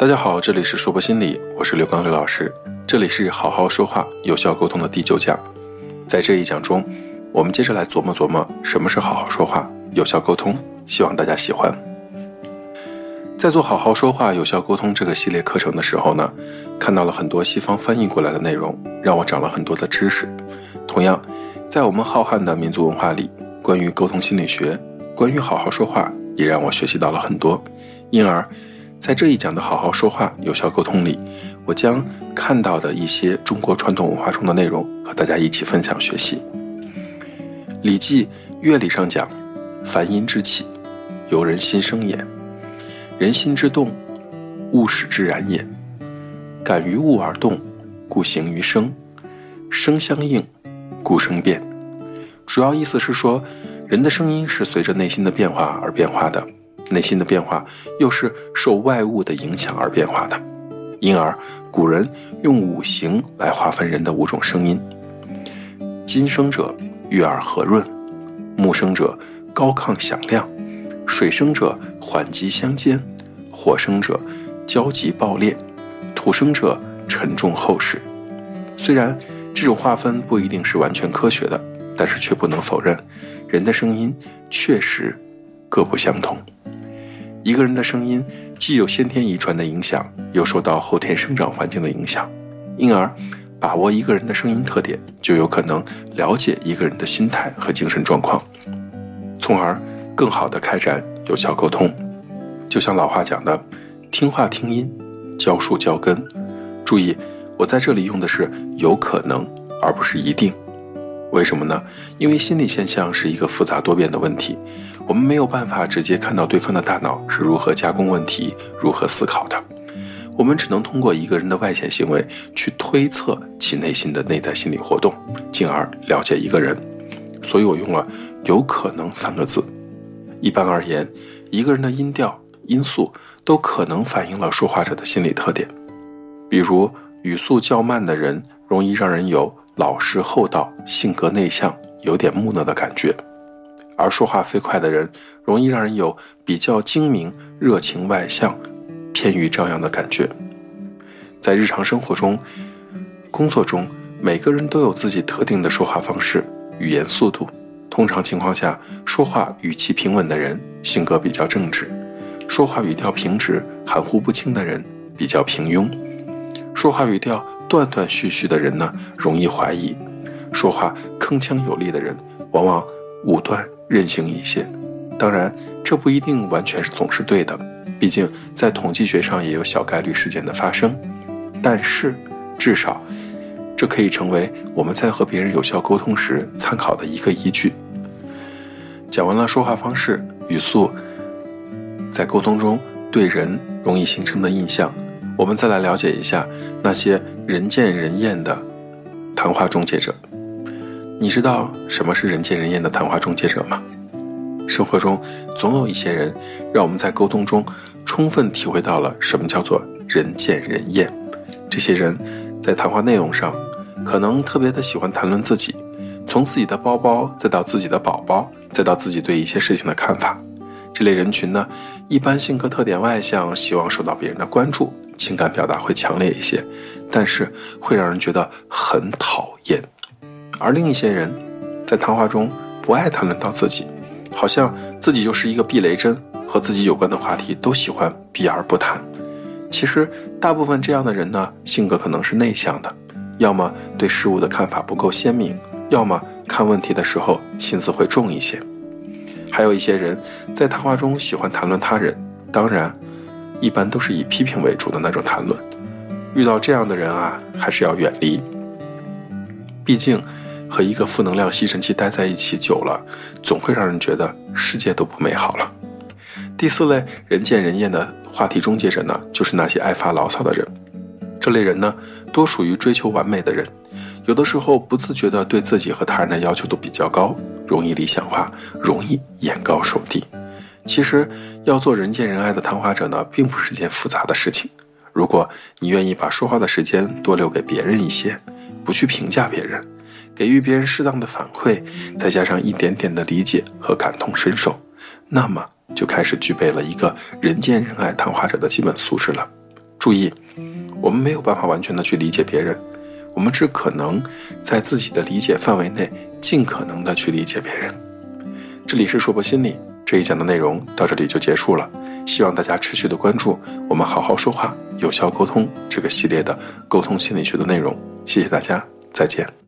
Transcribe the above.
大家好，这里是说博心理，我是刘刚刘老师。这里是好好说话、有效沟通的第九讲。在这一讲中，我们接着来琢磨琢磨什么是好好说话、有效沟通。希望大家喜欢。在做好好说话、有效沟通这个系列课程的时候呢，看到了很多西方翻译过来的内容，让我长了很多的知识。同样，在我们浩瀚的民族文化里，关于沟通心理学、关于好好说话，也让我学习到了很多。因而。在这一讲的好好说话、有效沟通里，我将看到的一些中国传统文化中的内容和大家一起分享学习。《礼记·乐礼》上讲：“凡音之起，由人心生也；人心之动，物使之然也。感于物而动，故形于声；声相应，故声变。”主要意思是说，人的声音是随着内心的变化而变化的。内心的变化又是受外物的影响而变化的，因而古人用五行来划分人的五种声音：金生者悦耳和润，木生者高亢响亮，水生者缓急相间，火生者焦急爆裂，土生者沉重厚实。虽然这种划分不一定是完全科学的，但是却不能否认，人的声音确实各不相同。一个人的声音既有先天遗传的影响，又受到后天生长环境的影响，因而把握一个人的声音特点，就有可能了解一个人的心态和精神状况，从而更好的开展有效沟通。就像老话讲的，听话听音，教树教根。注意，我在这里用的是有可能，而不是一定。为什么呢？因为心理现象是一个复杂多变的问题，我们没有办法直接看到对方的大脑是如何加工问题、如何思考的，我们只能通过一个人的外显行为去推测其内心的内在心理活动，进而了解一个人。所以我用了“有可能”三个字。一般而言，一个人的音调、音素都可能反映了说话者的心理特点，比如语速较慢的人容易让人有。老实厚道，性格内向，有点木讷的感觉；而说话飞快的人，容易让人有比较精明、热情外向、偏于张扬的感觉。在日常生活中、工作中，每个人都有自己特定的说话方式、语言速度。通常情况下，说话语气平稳的人，性格比较正直；说话语调平直、含糊不清的人，比较平庸；说话语调。断断续续的人呢，容易怀疑；说话铿锵有力的人，往往武断任性一些。当然，这不一定完全是总是对的，毕竟在统计学上也有小概率事件的发生。但是，至少这可以成为我们在和别人有效沟通时参考的一个依据。讲完了说话方式、语速，在沟通中对人容易形成的印象。我们再来了解一下那些人见人厌的谈话终结者。你知道什么是人见人厌的谈话终结者吗？生活中总有一些人，让我们在沟通中充分体会到了什么叫做人见人厌。这些人在谈话内容上，可能特别的喜欢谈论自己，从自己的包包，再到自己的宝宝，再到自己对一些事情的看法。这类人群呢，一般性格特点外向，希望受到别人的关注。情感表达会强烈一些，但是会让人觉得很讨厌。而另一些人，在谈话中不爱谈论到自己，好像自己就是一个避雷针，和自己有关的话题都喜欢避而不谈。其实，大部分这样的人呢，性格可能是内向的，要么对事物的看法不够鲜明，要么看问题的时候心思会重一些。还有一些人在谈话中喜欢谈论他人，当然。一般都是以批评为主的那种谈论，遇到这样的人啊，还是要远离。毕竟，和一个负能量吸尘器待在一起久了，总会让人觉得世界都不美好了。第四类人见人厌的话题终结者呢，就是那些爱发牢骚的人。这类人呢，多属于追求完美的人，有的时候不自觉的对自己和他人的要求都比较高，容易理想化，容易眼高手低。其实要做人见人爱的谈话者呢，并不是件复杂的事情。如果你愿意把说话的时间多留给别人一些，不去评价别人，给予别人适当的反馈，再加上一点点的理解和感同身受，那么就开始具备了一个人见人爱谈话者的基本素质了。注意，我们没有办法完全的去理解别人，我们只可能在自己的理解范围内，尽可能的去理解别人。这里是硕博心理这一讲的内容到这里就结束了，希望大家持续的关注我们好好说话、有效沟通这个系列的沟通心理学的内容。谢谢大家，再见。